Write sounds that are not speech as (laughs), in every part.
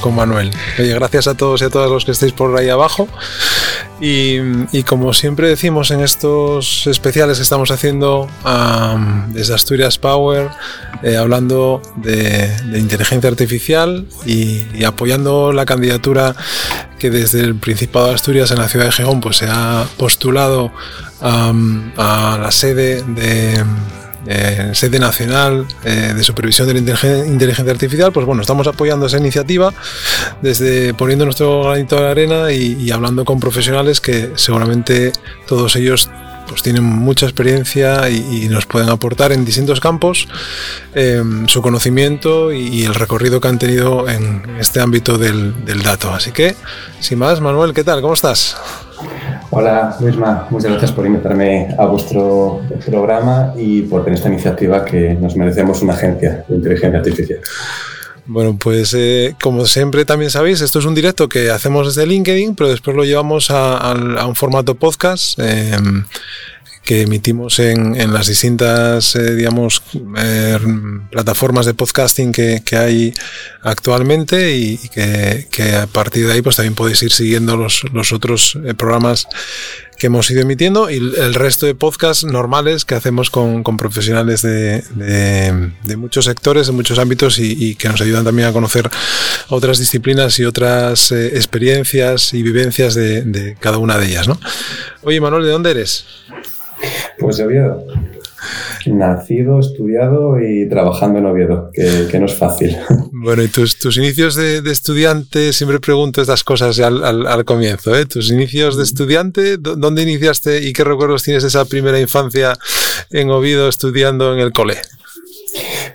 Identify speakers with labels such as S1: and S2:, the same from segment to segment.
S1: con Manuel. Oye, gracias a todos y a todas los que estéis por ahí abajo. Y, como siempre decimos en estos especiales que estamos haciendo desde Asturias Power, eh, hablando de, inteligencia artificial y, apoyando la candidatura que desde el Principado de Asturias en la ciudad de Gijón pues, se ha postulado a la sede de eh, sede nacional eh, de supervisión de la inteligencia artificial, pues bueno, estamos apoyando esa iniciativa desde poniendo nuestro granito de arena y, hablando con profesionales que seguramente todos ellos pues tienen mucha experiencia y, nos pueden aportar en distintos campos em, su conocimiento y, el recorrido que han tenido en este ámbito del, del dato. Así que, sin más, Manuel, ¿qué tal? ¿Cómo estás?
S2: Hola Luisma, muchas gracias por invitarme a vuestro programa y por tener esta iniciativa que nos merecemos una agencia de inteligencia artificial.
S1: Bueno, pues eh, como siempre también sabéis, esto es un directo que hacemos desde LinkedIn, pero después lo llevamos a, un formato podcast. Em, que emitimos en, las distintas, eh, digamos, eh, plataformas de podcasting que, que hay actualmente y, que, a partir de ahí pues también podéis ir siguiendo los, los otros eh, programas que hemos ido emitiendo y el resto de podcasts normales que hacemos con, con profesionales de, de, muchos sectores, de muchos ámbitos y, y, que nos ayudan también a conocer otras disciplinas y otras experiencias y vivencias de, de, cada una de ellas. ¿no? Oye, Manuel, ¿de dónde eres?
S2: Pues Oviedo. Nacido, estudiado y trabajando en Oviedo, que, no es fácil. (laughs)
S1: Bueno, y tus, tus inicios de, estudiante, siempre pregunto estas cosas al, al, comienzo, ¿eh? Tus inicios de estudiante, ¿dónde iniciaste y qué recuerdos tienes de esa primera infancia en Oviedo estudiando en el cole?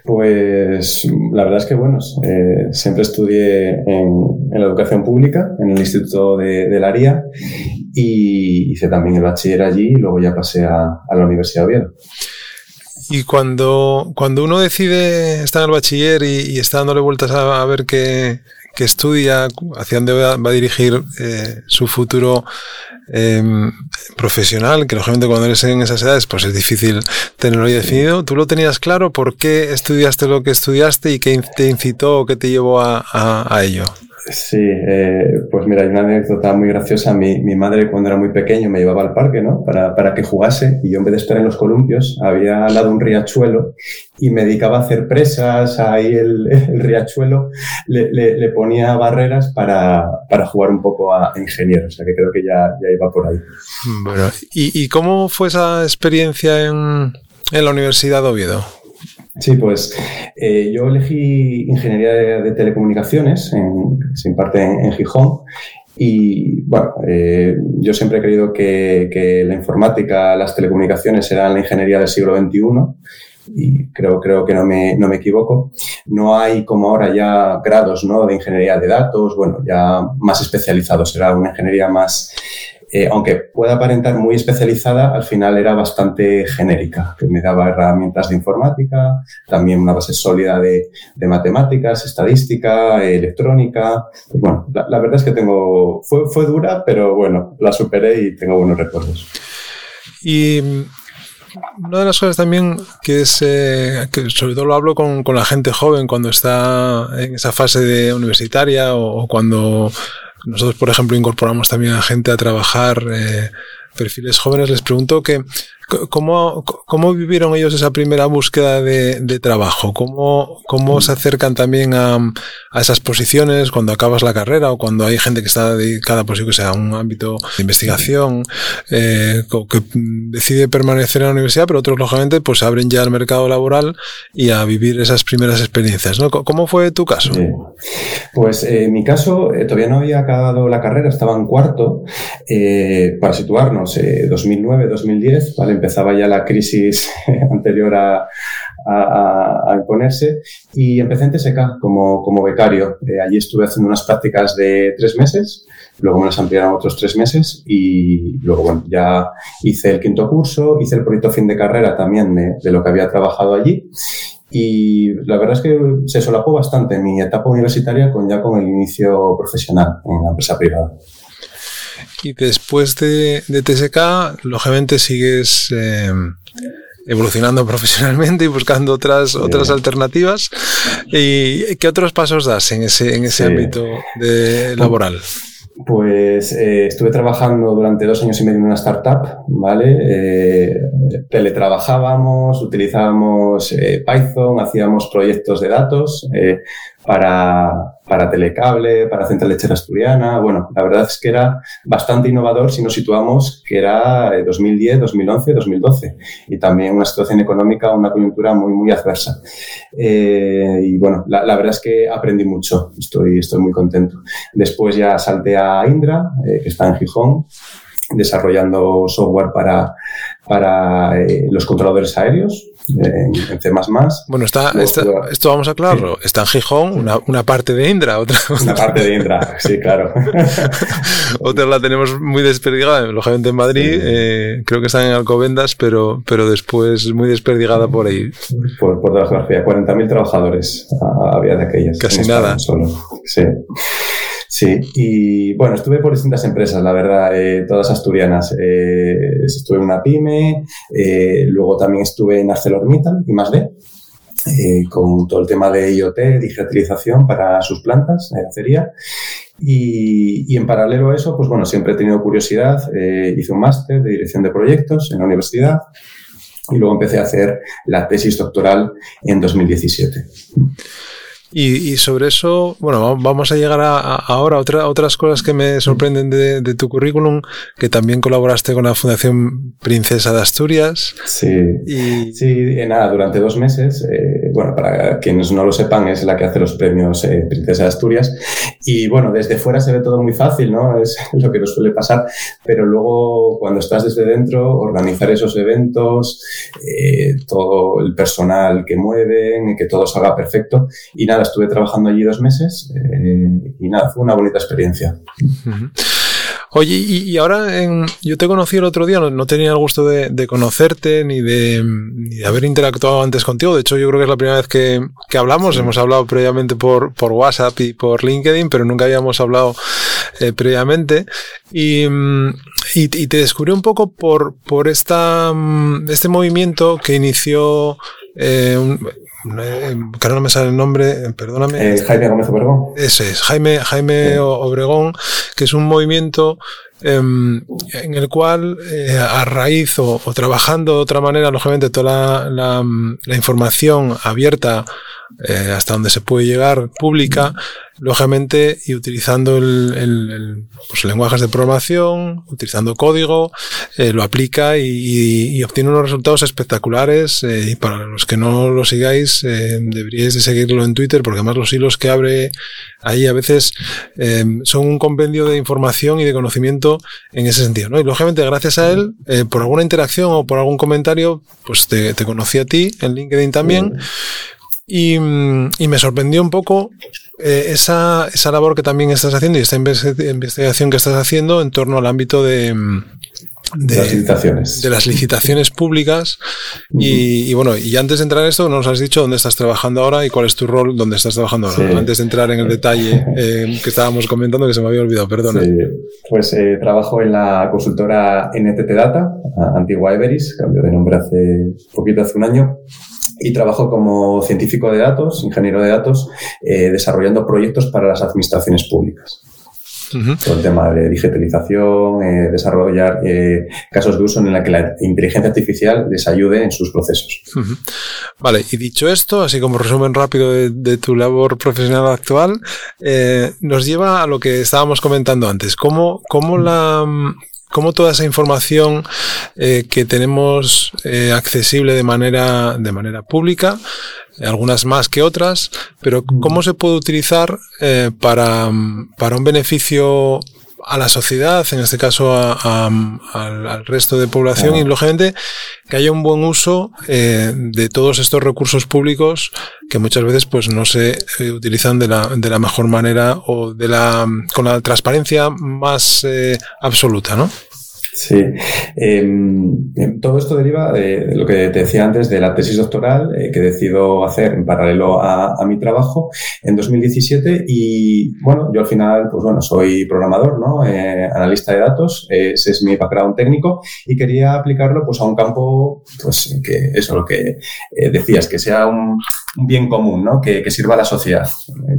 S2: Pues la verdad es que, bueno, eh, siempre estudié en, la educación pública, en el Instituto de, de la y hice también el bachiller allí y luego ya pasé a, la Universidad de Oviedo.
S1: Y cuando, cuando uno decide estar en el bachiller y, está dándole vueltas a, ver qué, estudia, hacia dónde va, a dirigir eh, su futuro Em, profesional, que lógicamente cuando eres en esas edades pues es difícil tenerlo ahí definido. ¿Tú lo tenías claro? ¿Por qué estudiaste lo que estudiaste y qué te incitó o qué te llevó a, a ello?
S2: Sí, eh, pues mira, hay una anécdota muy graciosa. Mi, mi, madre cuando era muy pequeño me llevaba al parque, ¿no? Para, para, que jugase y yo en vez de estar en los columpios había al lado un riachuelo y me dedicaba a hacer presas, ahí el, el riachuelo le, le, ponía barreras para, para, jugar un poco a ingeniero, o sea que creo que ya, ya iba por ahí.
S1: Bueno, ¿y, y cómo fue esa experiencia en, en la Universidad de Oviedo?
S2: Sí, pues eh, yo elegí ingeniería de, telecomunicaciones, en, se imparte en, Gijón, y bueno, eh, yo siempre he creído que, la informática, las telecomunicaciones eran la ingeniería del siglo XXI y creo, creo que no me, no me equivoco. No hay como ahora ya grados ¿no? de ingeniería de datos, bueno, ya más especializados, será una ingeniería más eh, aunque pueda aparentar muy especializada, al final era bastante genérica, que me daba herramientas de informática, también una base sólida de, matemáticas, estadística, electrónica. Pues bueno, la, verdad es que tengo, fue, fue dura, pero bueno, la superé y tengo buenos recuerdos.
S1: Y una de las cosas también que es, eh, que sobre todo lo hablo con, con, la gente joven cuando está en esa fase de universitaria o cuando nosotros, por ejemplo, incorporamos también a gente a trabajar eh, perfiles jóvenes. Les pregunto que ¿Cómo, ¿Cómo, vivieron ellos esa primera búsqueda de, trabajo? ¿Cómo, ¿Cómo, se acercan también a, a, esas posiciones cuando acabas la carrera o cuando hay gente que está dedicada, pues yo que sea, a un ámbito de investigación, eh, que decide permanecer en la universidad, pero otros, lógicamente, pues abren ya al mercado laboral y a vivir esas primeras experiencias, ¿no? ¿Cómo fue tu caso?
S2: Pues eh, en mi caso, eh, todavía no había acabado la carrera, estaba en cuarto, para situarnos, 2009-2010, ¿vale? Empezaba ya la crisis (laughs) anterior a, a, imponerse y empecé en TSK como, como becario. Eh, allí estuve haciendo unas prácticas de tres meses, luego me las ampliaron otros tres meses y luego, bueno, ya hice el quinto curso, hice el proyecto fin de carrera también de, de lo que había trabajado allí y la verdad es que se solapó bastante mi etapa universitaria con ya con el inicio profesional en la empresa privada.
S1: Y después de, de TSK, lógicamente sigues eh, evolucionando (laughs) profesionalmente y buscando otras, otras alternativas. ¿Y qué otros pasos das en ese, en ese ámbito de, laboral?
S2: Pues eh, estuve trabajando durante dos años y medio en una startup, ¿vale? Eh, teletrabajábamos, utilizábamos eh, Python, hacíamos proyectos de datos para, para Telecable, para Central Lechera Asturiana. Bueno, la verdad es que era bastante innovador si nos situamos que era 2010, 2011, 2012 y también una situación económica, una coyuntura muy, muy adversa. Eh, y bueno, la, verdad es que aprendí mucho, estoy, estoy muy contento. Después ya salté a Indra, eh, que está en Gijón, desarrollando software para, para eh, los controladores aéreos en, C++.
S1: Bueno, está, esto vamos a aclararlo. Está en Gijón, una, una, parte de Indra. Otra,
S2: una parte de Indra, sí, claro. (laughs)
S1: otra la tenemos muy desperdigada, lógicamente en Madrid. Eh, creo que están en Alcobendas, pero, pero después muy desperdigada por ahí.
S2: Por, por la geografía. 40.000 trabajadores había de aquellas.
S1: Casi nada.
S2: Solo. Sí. Sí, y bueno, estuve por distintas empresas, la verdad, eh, todas asturianas. Eh, estuve en una pyme, eh, luego también estuve en ArcelorMittal y más de, con todo el tema de IoT, digitalización para sus plantas de acería. Y, y, en paralelo a eso, pues bueno, siempre he tenido curiosidad. hice un máster de dirección de proyectos en la universidad y luego empecé a hacer la tesis doctoral en 2017.
S1: Y, sobre eso, bueno, vamos a llegar a, ahora a otra, otras cosas que me sorprenden de, tu currículum, que también colaboraste con la Fundación Princesa de Asturias.
S2: Sí, y... sí nada, durante dos meses, eh, bueno, para quienes no lo sepan, es la que hace los premios eh, Princesa de Asturias. Y bueno, desde fuera se ve todo muy fácil, ¿no? Es (laughs) lo que nos suele pasar, pero luego cuando estás desde dentro, organizar esos eventos, eh, todo el personal que mueven, que todo salga perfecto. Y nada, estuve trabajando allí dos meses eh, y nada, fue una bonita experiencia.
S1: Oye, y, ahora en, yo te conocí el otro día, no, tenía el gusto de, conocerte ni de, haber interactuado antes contigo. De hecho, yo creo que es la primera vez que, hablamos. Hemos hablado previamente por, por, WhatsApp y por LinkedIn, pero nunca habíamos hablado eh, previamente. Y, y, te descubrí un poco por, por esta, este movimiento que inició eh, que no me sale el nombre, eh, perdóname.
S2: Eh, Jaime Gómez Obregón.
S1: Ese es, Jaime, Jaime Obregón, que es un movimiento em, en el cual eh, a raíz o, trabajando de otra manera, lógicamente toda la, la información abierta eh, hasta donde se puede llegar pública, lógicamente, y utilizando el, el, pues, lenguajes de programación, utilizando código, eh, lo aplica y, obtiene unos resultados espectaculares. Eh, y para los que no lo sigáis, deberíais de seguirlo en Twitter, porque además los hilos que abre ahí a veces son un compendio de información y de conocimiento en ese sentido. ¿no? Y lógicamente, gracias a él, por alguna interacción o por algún comentario, pues te, te conocí a ti en LinkedIn también. Y, me sorprendió un poco eh, esa, esa, labor que también estás haciendo y esta investigación que estás haciendo en torno al ámbito de,
S2: de, las licitaciones.
S1: De las licitaciones públicas. y, bueno, y antes de entrar en esto, nos has dicho dónde estás trabajando ahora y cuál es tu rol, dónde estás trabajando ahora. Antes de entrar en el detalle eh, que estábamos comentando, que se me había olvidado, perdona.
S2: Pues eh, trabajo en la consultora NTT Data, antigua Everis, cambio de nombre hace poquito, hace un año y trabajo como científico de datos, ingeniero de datos, eh, desarrollando proyectos para las administraciones públicas. Todo el tema de digitalización, eh, desarrollar eh, casos de uso en la que la inteligencia artificial les ayude en sus procesos.
S1: Vale, y dicho esto, así como resumen rápido de, tu labor profesional actual, nos lleva a lo que estábamos comentando antes. ¿Cómo, cómo la, cómo toda esa información eh, que tenemos eh, accesible de manera, de manera pública, algunas más que otras, pero cómo se puede utilizar eh, para, para un beneficio a la sociedad, en este caso al, resto de población y lógicamente que haya un buen uso eh, de todos estos recursos públicos que muchas veces pues no se eh, utilizan de la, de la mejor manera o de la con la transparencia más eh, absoluta, ¿no?
S2: Sí. Em, em, todo esto deriva de, lo que te decía antes de la tesis doctoral eh, que decido hacer en paralelo a, mi trabajo en 2017 y bueno, yo al final, pues bueno, soy programador, ¿no? Eh, analista de datos, ese es mi background técnico y quería aplicarlo pues a un campo, pues que eso lo que eh, decías, que sea un, bien común, ¿no? Que, sirva a la sociedad,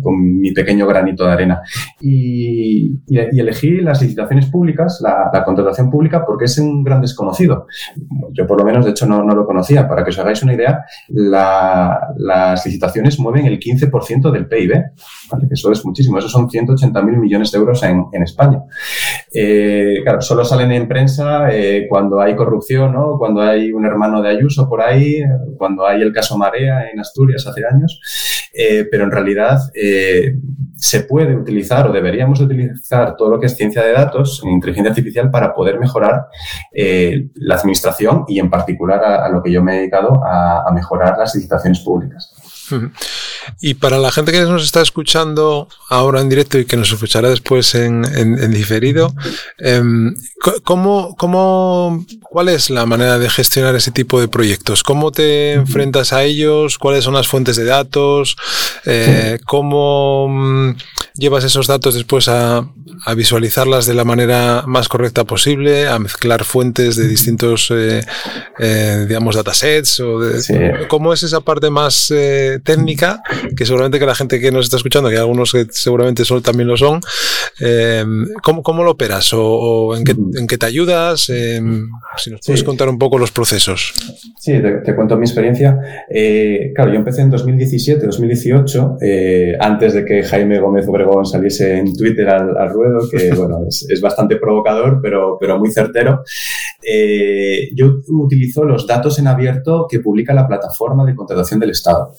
S2: con mi pequeño granito de arena. Y, elegí las licitaciones públicas, la contratación pública porque es un gran desconocido. Yo por lo menos, de hecho, no, lo conocía. Para que os hagáis una idea, las licitaciones mueven el 15% del PIB. Eso es muchísimo. Eso son 180.000 millones de euros en, España. Eh, claro, solo salen en prensa eh, cuando hay corrupción, ¿no? cuando hay un hermano de Ayuso por ahí, cuando hay el caso Marea en Asturias hace años. Eh, pero en realidad se puede utilizar o deberíamos utilizar todo lo que es ciencia de datos en inteligencia artificial para poder mejorar eh, la administración y en particular a, lo que yo me he dedicado a mejorar las licitaciones públicas.
S1: Y para la gente que nos está escuchando ahora en directo y que nos escuchará después en, diferido, em, ¿cómo, cómo, cuál es la manera de gestionar ese tipo de proyectos? ¿Cómo te enfrentas a ellos? ¿Cuáles son las fuentes de datos? Eh, ¿Cómo mm, llevas esos datos después a, visualizarlas de la manera más correcta posible, a mezclar fuentes de distintos, eh, eh, digamos, datasets? O ¿Cómo es esa parte más técnica? que seguramente que la gente que nos está escuchando, que algunos que seguramente son, también lo son, eh, ¿cómo, lo operas o, en, qué, te ayudas? Eh, si nos puedes contar un poco los procesos.
S2: Sí, te, cuento mi experiencia. Eh, claro, yo empecé en 2017, 2018, antes de que Jaime Gómez Obregón saliese en Twitter al, ruedo, que (laughs) bueno, es, bastante provocador, pero, pero muy certero. yo utilizo los datos en abierto que publica la plataforma de contratación del Estado.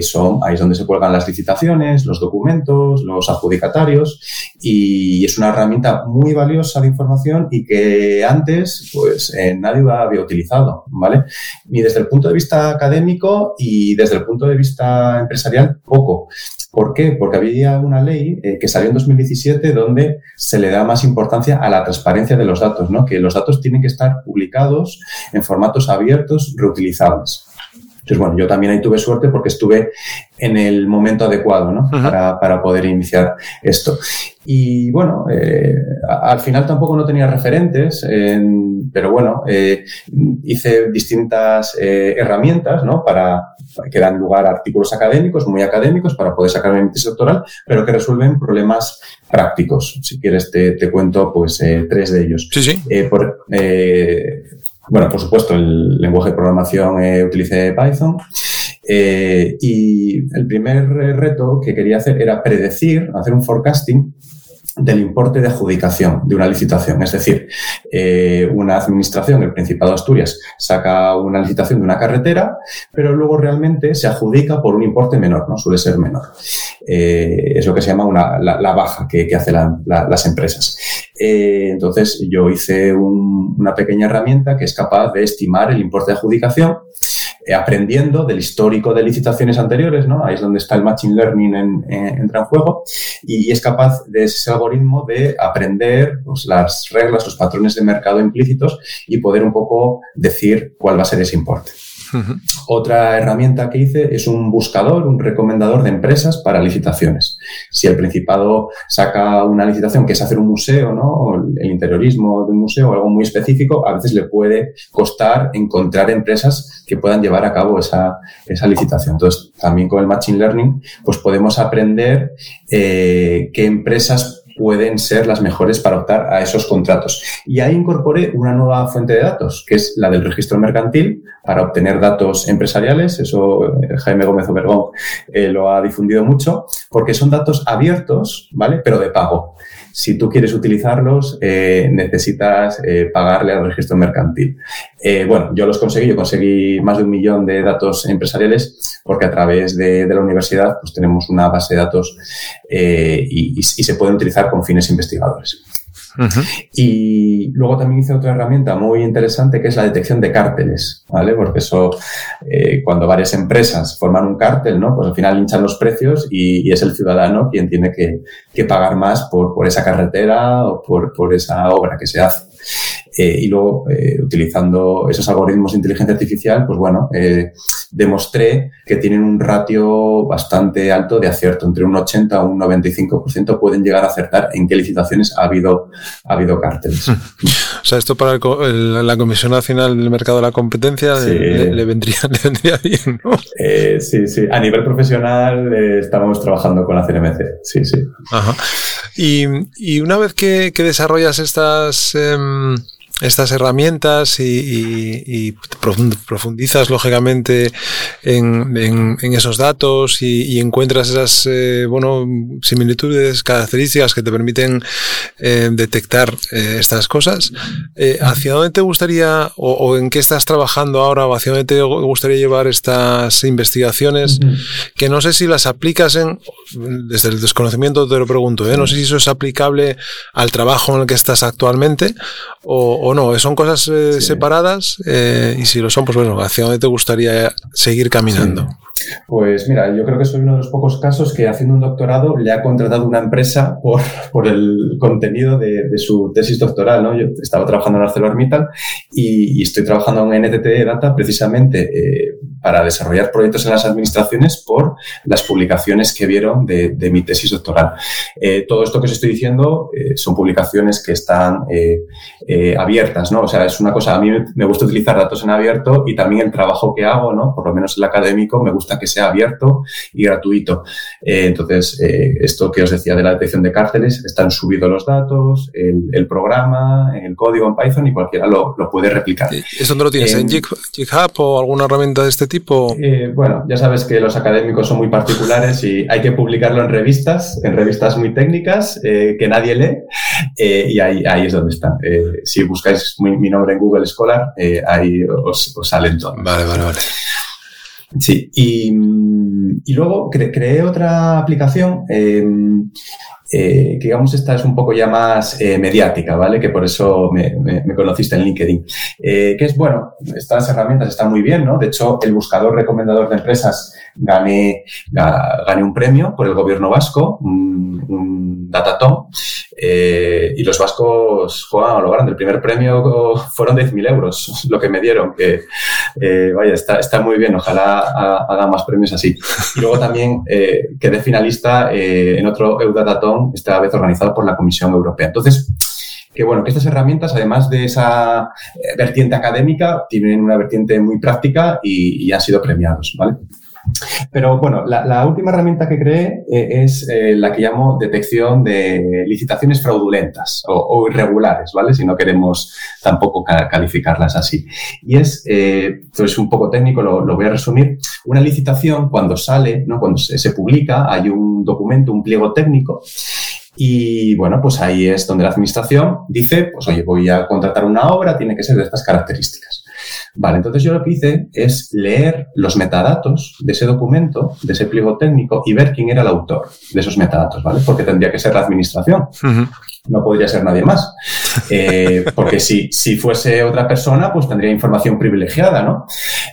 S2: son ahí es donde se cuelgan las licitaciones, los documentos, los adjudicatarios y es una herramienta muy valiosa de información y que antes pues eh, nadie había utilizado, ¿vale? Ni desde el punto de vista académico y desde el punto de vista empresarial poco. ¿Por qué? Porque había una ley eh, que salió en 2017 donde se le da más importancia a la transparencia de los datos, ¿no? Que los datos tienen que estar publicados en formatos abiertos, reutilizables. Entonces, bueno, yo también ahí tuve suerte porque estuve en el momento adecuado ¿no? para, poder iniciar esto. Y bueno, eh, al final tampoco no tenía referentes, pero bueno, eh, hice distintas eh, herramientas ¿no? para, que dan lugar a artículos académicos, muy académicos, para poder sacar mi tesis doctoral, pero que resuelven problemas prácticos. Si quieres, te, te cuento pues tres de ellos.
S1: Sí, sí.
S2: Por, bueno, por supuesto, el lenguaje de programación eh, utilicé Python. Eh, y el primer reto que quería hacer era predecir, hacer un forecasting del importe de adjudicación de una licitación. Es decir, eh, una administración, el Principado de Asturias, saca una licitación de una carretera, pero luego realmente se adjudica por un importe menor, ¿no? Suele ser menor. Eh, es lo que se llama una, la, baja que, hacen las empresas. Eh, entonces, yo hice una pequeña herramienta que es capaz de estimar el importe de adjudicación aprendiendo del histórico de licitaciones anteriores, ¿no? Ahí es donde está el Machine Learning en, entra en juego y, es capaz de ese algoritmo de aprender pues, las reglas, los patrones de mercado implícitos y poder un poco decir cuál va a ser ese importe. Otra herramienta que hice es un buscador, un recomendador de empresas para licitaciones. Si el Principado saca una licitación que es hacer un museo, ¿no? El interiorismo de un museo o algo muy específico, a veces le puede costar encontrar empresas que puedan llevar a cabo esa, esa licitación. Entonces, también con el Machine Learning, pues podemos aprender eh, qué empresas pueden ser las mejores para optar a esos contratos. Y ahí incorporé una nueva fuente de datos, que es la del registro mercantil, para obtener datos empresariales. Eso eh, Jaime Gómez Obergón eh, lo ha difundido mucho, porque son datos abiertos, ¿vale? Pero de pago si tú quieres utilizarlos, eh, necesitas eh, pagarle al registro mercantil. Eh, bueno, yo los conseguí, yo conseguí más de un millón de datos empresariales porque a través de, la universidad pues tenemos una base de datos y, se pueden utilizar con fines investigadores. Y luego también hice otra herramienta muy interesante que es la detección de cárteles, ¿vale? Porque eso, eh, cuando varias empresas forman un cártel, ¿no? Pues al final hinchan los precios y, es el ciudadano quien tiene que, pagar más por, esa carretera o por, esa obra que se hace. y luego, utilizando esos algoritmos de inteligencia artificial, pues bueno, demostré que tienen un ratio bastante alto de acierto, entre un 80 a un 95% pueden llegar a acertar en qué licitaciones ha habido, ha habido cárteles. (laughs)
S1: O sea, esto para la Comisión Nacional del Mercado de la Competencia (laughs) le, vendría, bien, ¿no?
S2: Eh, sí, sí. A nivel profesional eh, estamos trabajando con la CNMC. Sí, sí.
S1: Ajá. Y, una vez que, desarrollas estas... Em, estas herramientas y, profundizas lógicamente en, esos datos y, encuentras esas eh, bueno, similitudes, características que te permiten eh, detectar eh, estas cosas. ¿Hacia dónde te gustaría o, en qué estás trabajando ahora o hacia dónde te gustaría llevar estas investigaciones? Que no sé si las aplicas en, desde el desconocimiento te lo pregunto, no sé si eso es aplicable al trabajo en el que estás actualmente o o no, son cosas eh, separadas eh, y si lo son, pues bueno, ¿hacia dónde te gustaría seguir caminando?
S2: Pues mira, yo creo que soy uno de los pocos casos que haciendo un doctorado le ha contratado una empresa por, por el contenido de, su tesis doctoral. ¿no? Yo estaba trabajando en ArcelorMittal y, y estoy trabajando en NTT Data precisamente eh, para desarrollar proyectos en las administraciones por las publicaciones que vieron de, mi tesis doctoral. Eh, todo esto que os estoy diciendo eh, son publicaciones que están abiertas, ¿no? O sea, es una cosa, a mí me gusta utilizar datos en abierto y también el trabajo que hago, ¿no? Por lo menos el académico, me gusta que sea abierto y gratuito. Eh, entonces, eh, esto que os decía de la detección de cárceles, están subidos los datos, el, programa, el código en Python y cualquiera lo, puede replicar.
S1: ¿Eso no lo tienes en GitHub o alguna herramienta de este tipo?
S2: Eh, bueno, ya sabes que los académicos son muy particulares y hay que publicarlo en revistas, en revistas muy técnicas que nadie lee y ahí, ahí es donde está. si buscáis mi, nombre en Google Scholar, ahí os, os salen todos.
S1: Vale, vale, vale.
S2: Sí, y, y luego creé otra aplicación eh, eh, que digamos esta es un poco ya más eh, mediática, ¿vale? Que por eso me, conociste en LinkedIn. Eh, que es, bueno, estas herramientas están muy bien, ¿no? De hecho, el buscador recomendador de empresas gané, un premio por el gobierno vasco, un, un Datatom, y los vascos juegan a. El primer premio fueron 10.000 euros, (laughs) lo que me dieron, que vaya, está, muy bien, ojalá haga más premios así. Y luego también quedé finalista en otro Eudatatom esta vez organizado por la Comisión Europea. Entonces, que bueno, que estas herramientas, además de esa eh, vertiente académica, tienen una vertiente muy práctica y, han sido premiados, ¿vale? Pero bueno, la, última herramienta que creé eh, es eh, la que llamo detección de licitaciones fraudulentas o, irregulares, ¿vale? Si no queremos tampoco calificarlas así. Y es, esto es un poco técnico, lo, voy a resumir. Una licitación, cuando sale, ¿no? cuando se, se publica, hay un documento, un pliego técnico y bueno, pues ahí es donde la administración dice, pues oye, voy a contratar una obra, tiene que ser de estas características. Vale, entonces yo lo que hice es leer los metadatos de ese documento, de ese pliego técnico y ver quién era el autor de esos metadatos, ¿vale? Porque tendría que ser la administración. No podría ser nadie más. Eh, porque si, si fuese otra persona, pues tendría información privilegiada, ¿no?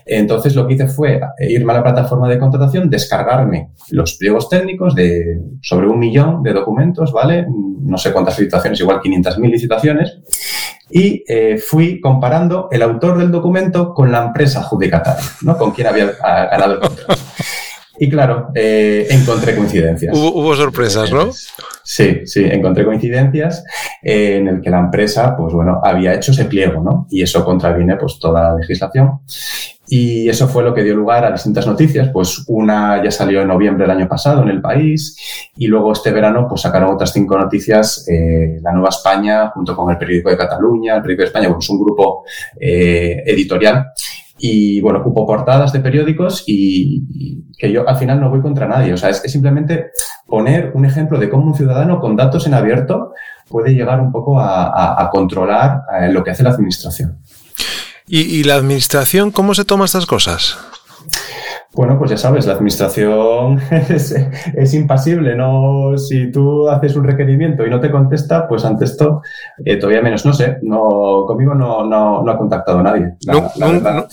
S2: Entonces lo que hice fue irme a la plataforma de contratación, descargarme los pliegos técnicos de sobre un millón de documentos, ¿vale? No sé cuántas licitaciones, igual 500.000 licitaciones y eh, fui comparando el autor del documento con la empresa adjudicataria, ¿no? Con quien había ganado el contrato. Y claro, eh, encontré coincidencias.
S1: Hubo, sorpresas, ¿no?
S2: Sí, sí, encontré coincidencias en el que la empresa, pues bueno, había hecho ese pliego, ¿no? Y eso contraviene, pues, toda la legislación. Y eso fue lo que dio lugar a distintas noticias. Pues una ya salió en noviembre del año pasado en el país y luego este verano pues sacaron otras cinco noticias, eh, La Nueva España junto con el Periódico de Cataluña, el Periódico de España, bueno, es un grupo eh, editorial y bueno, ocupo portadas de periódicos y, que yo al final no voy contra nadie. O sea, es, simplemente poner un ejemplo de cómo un ciudadano con datos en abierto puede llegar un poco a, controlar eh, lo que hace la administración.
S1: ¿Y, la administración cómo se toma estas cosas?
S2: Bueno, pues ya sabes, la administración (laughs) es, impasible. No, si tú haces un requerimiento y no te contesta, pues ante esto eh, todavía menos. No sé, no, conmigo no, no, ha contactado nadie.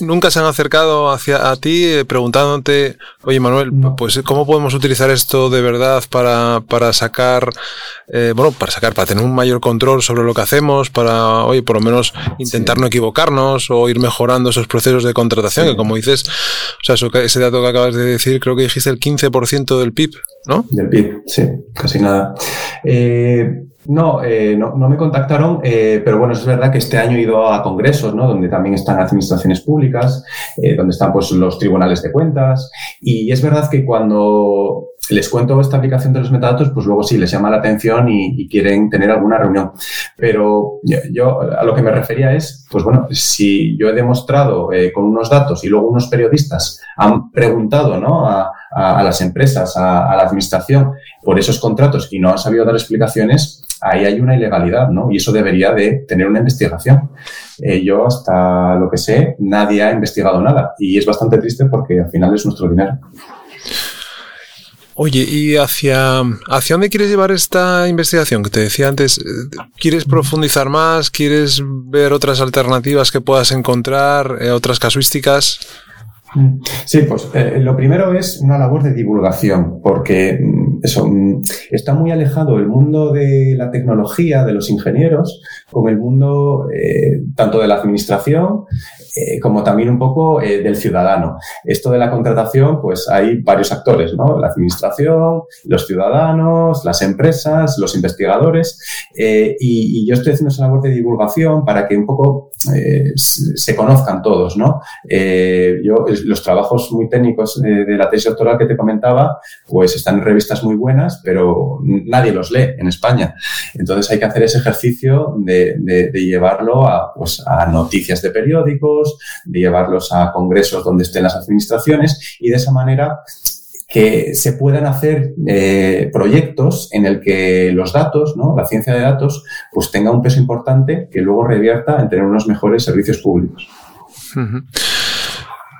S1: nunca se han acercado hacia a ti eh, preguntándote, oye Manuel, pues cómo podemos utilizar esto de verdad para, para sacar, eh, bueno, para sacar, para tener un mayor control sobre lo que hacemos, para, oye, por lo menos intentar no equivocarnos o ir mejorando esos procesos de contratación, que como dices, o sea, eso, ese dato que acabas de decir, creo que dijiste el 15% del PIB, ¿no?
S2: Del PIB, sí, casi nada. Eh, no, eh, no, no, me contactaron, eh, pero bueno, es verdad que este año he ido a congresos, ¿no? Donde también están administraciones públicas, donde están pues los tribunales de cuentas. Y es verdad que cuando les cuento esta aplicación de los metadatos, pues luego sí les llama la atención y, quieren tener alguna reunión. Pero yo, a lo que me refería es, pues bueno, si yo he demostrado eh, con unos datos y luego unos periodistas han preguntado ¿no? a, las empresas, a, la administración por esos contratos y no han sabido dar explicaciones, ahí hay una ilegalidad, ¿no? Y eso debería de tener una investigación. Eh, yo, hasta lo que sé, nadie ha investigado nada y es bastante triste porque al final es nuestro dinero.
S1: Oye, ¿y hacia, hacia dónde quieres llevar esta investigación? Que te decía antes, ¿quieres profundizar más? ¿Quieres ver otras alternativas que puedas encontrar, eh, otras casuísticas?
S2: Sí, pues eh, lo primero es una labor de divulgación, porque mm, eso mm, está muy alejado el mundo de la tecnología, de los ingenieros, con el mundo eh, tanto de la administración eh, como también un poco eh, del ciudadano. Esto de la contratación, pues hay varios actores, ¿no? La administración, los ciudadanos, las empresas, los investigadores, y, yo estoy haciendo esa labor de divulgación para que un poco se conozcan todos, ¿no? yo, los trabajos muy técnicos de la tesis doctoral que te comentaba, pues están en revistas muy buenas, pero nadie los lee en España. Entonces hay que hacer ese ejercicio de, de llevarlo a, pues, a noticias de periódicos, de llevarlos a congresos donde estén las administraciones y de esa manera que se puedan hacer eh, proyectos en el que los datos, ¿no? la ciencia de datos, pues tenga un peso importante que luego revierta en tener unos mejores servicios públicos.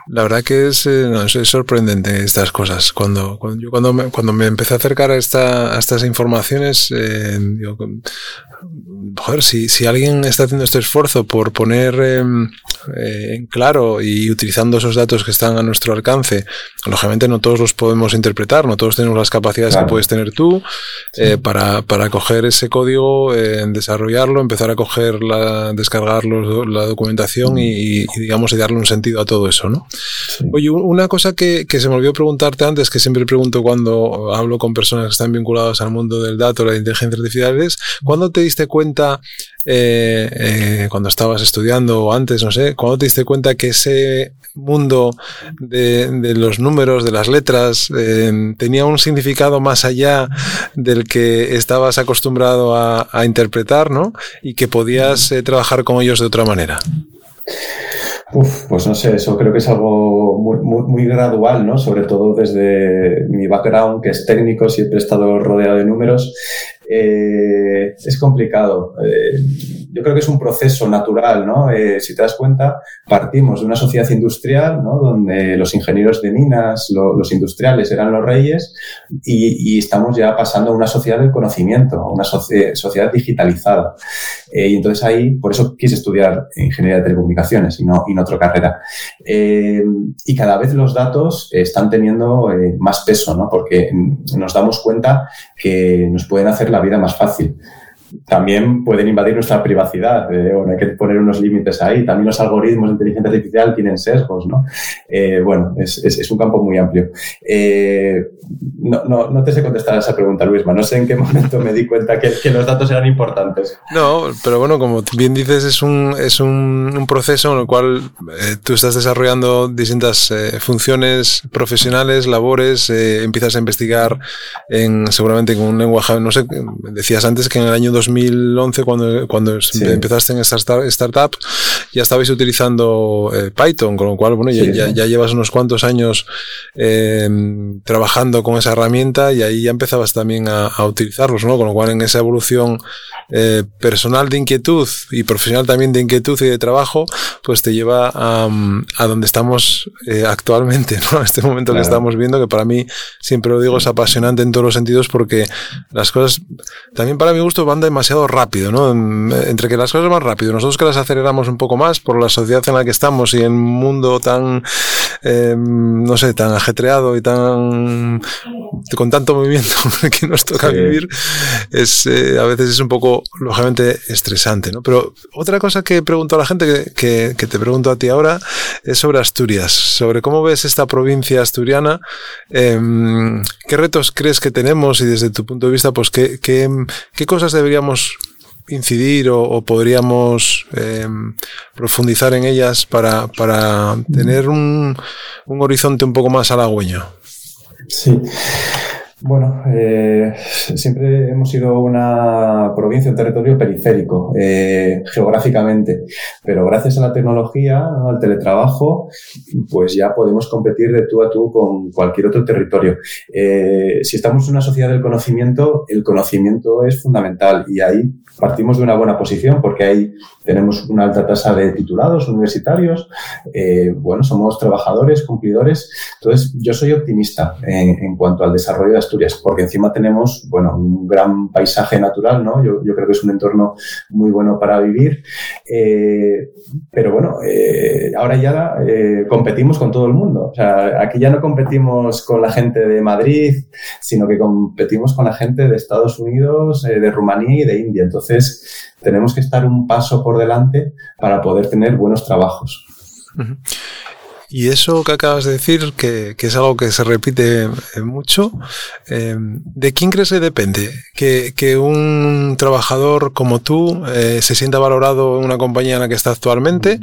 S1: La verdad que es, eh, es, sorprendente estas cosas. Cuando, cuando, yo cuando me, cuando me empecé a acercar a, esta, a estas informaciones, eh, joder, si, si alguien está haciendo este esfuerzo por poner em, eh, en claro y utilizando esos datos que están a nuestro alcance, lógicamente no todos los podemos interpretar, no todos tenemos las capacidades que puedes tener tú eh, para, para coger ese código, eh, desarrollarlo, empezar a coger la, descargar la documentación y, digamos y darle un sentido a todo eso, ¿no? Oye, una cosa que, que se me olvidó preguntarte antes, que siempre pregunto cuando hablo con personas que están vinculadas al mundo del dato, la inteligencia artificial, es ¿cuándo te diste cuenta eh, eh, cuando estabas estudiando o antes, no sé, cuando te diste cuenta que ese mundo de, los números, de las letras, eh, tenía un significado más allá del que estabas acostumbrado a, interpretar, ¿no? Y que podías trabajar con ellos de otra manera.
S2: Uf, pues no sé, eso creo que es algo muy, muy, gradual, ¿no? Sobre todo desde mi background, que es técnico, siempre he estado rodeado de números. Eh, es complicado. Eh, yo creo que es un proceso natural, ¿no? Eh, si te das cuenta, partimos de una sociedad industrial, ¿no? Donde los ingenieros de minas, los industriales eran los reyes y, estamos ya pasando a una sociedad del conocimiento, a una sociedad digitalizada. y entonces ahí, por eso quise estudiar ingeniería de telecomunicaciones y no, y otra carrera. y cada vez los datos están teniendo más peso, ¿no? Porque nos damos cuenta que nos pueden hacer la vida más fácil también pueden invadir nuestra privacidad. Eh, bueno, hay que poner unos límites ahí. También los algoritmos de inteligencia artificial tienen sesgos, ¿no? Eh, bueno, es, es, un campo muy amplio. Eh, no, no, no, te sé contestar a esa pregunta, Luisma. No sé en qué (laughs) momento me di cuenta que, que los datos eran importantes.
S1: No, pero bueno, como bien dices, es un, es un, proceso en el cual tú estás desarrollando distintas funciones profesionales, labores, empiezas a investigar en, seguramente con un lenguaje, no sé, decías antes que en el año 2011, cuando, cuando empezaste en esta startup, ya estabais utilizando eh, Python, con lo cual, bueno, ya, ya, llevas unos cuantos años eh, trabajando con esa herramienta y ahí ya empezabas también a, utilizarlos, ¿no? Con lo cual, en esa evolución eh, personal de inquietud y profesional también de inquietud y de trabajo, pues te lleva a, a donde estamos eh, actualmente, (laughs) ¿no? Este momento que estamos viendo, que para mí, siempre lo digo, es apasionante en todos los sentidos porque las cosas, también para mi gusto, van demasiado rápido, ¿no? Entre que las cosas van rápido, nosotros que las aceleramos un poco más por la sociedad en la que estamos y en un mundo tan, eh, no sé, tan ajetreado y tan, con tanto movimiento (laughs) que nos toca vivir, es, eh, a veces es un poco, lógicamente, estresante, ¿no? Pero otra cosa que pregunto a la gente, que, que, te pregunto a ti ahora, es sobre Asturias, sobre cómo ves esta provincia asturiana, em, qué retos crees que tenemos y desde tu punto de vista, pues qué, qué, qué cosas deberíamos incidir o, podríamos em, profundizar en ellas para, para tener un, un horizonte un poco más halagüeño.
S2: Sí. Bueno, eh, (laughs) siempre hemos sido una provincia, un territorio periférico eh, geográficamente, pero gracias a la tecnología, al teletrabajo, pues ya podemos competir de tú a tú con cualquier otro territorio. Eh, si estamos en una sociedad del conocimiento, el conocimiento es fundamental y ahí partimos de una buena posición porque ahí tenemos una alta tasa de titulados universitarios, bueno, somos trabajadores, cumplidores. Entonces, yo soy optimista en, en cuanto al desarrollo de Asturias, porque encima tenemos, bueno, un gran paisaje natural, ¿no? Yo, creo que es un entorno muy bueno para vivir. Eh, pero bueno, eh, ahora ya eh, competimos con todo el mundo. O sea, aquí ya no competimos con la gente de Madrid, sino que competimos con la gente de Estados Unidos, de Rumanía y de India. Entonces, tenemos que estar un paso por delante para poder tener buenos trabajos.
S1: Y eso que acabas de decir, que, es algo que se repite eh, mucho, eh, ¿de quién crees que depende? Que, un trabajador como tú eh, se sienta valorado en una compañía en la que está actualmente,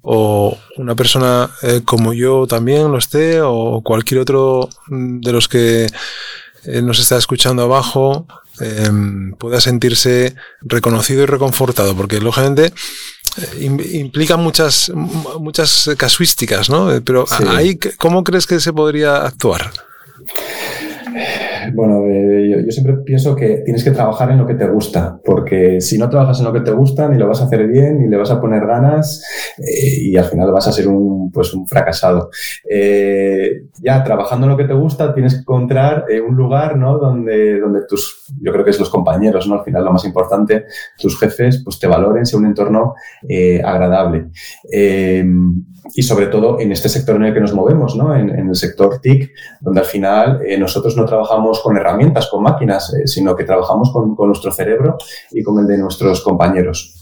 S1: o una persona como yo también lo esté, o cualquier otro de los que nos está escuchando abajo pueda sentirse reconocido y reconfortado, porque lógicamente implica muchas, muchas casuísticas, ¿no? Pero ahí, ¿cómo crees que se podría actuar?
S2: Bueno, eh, yo, siempre pienso que tienes que trabajar en lo que te gusta, porque si no trabajas en lo que te gusta, ni lo vas a hacer bien, ni le vas a poner ganas, eh, y al final vas a ser un, pues, un fracasado. Eh, ya trabajando en lo que te gusta, tienes que encontrar un lugar, ¿no? Donde, donde tus, yo creo que es los compañeros, ¿no? Al final lo más importante, tus jefes, pues te valoren, sea un entorno agradable y sobre todo en este sector en el que nos movemos, ¿no? en, el sector TIC, donde al final nosotros no trabajamos con herramientas, con máquinas, eh, sino que trabajamos con, nuestro cerebro y con el de nuestros compañeros.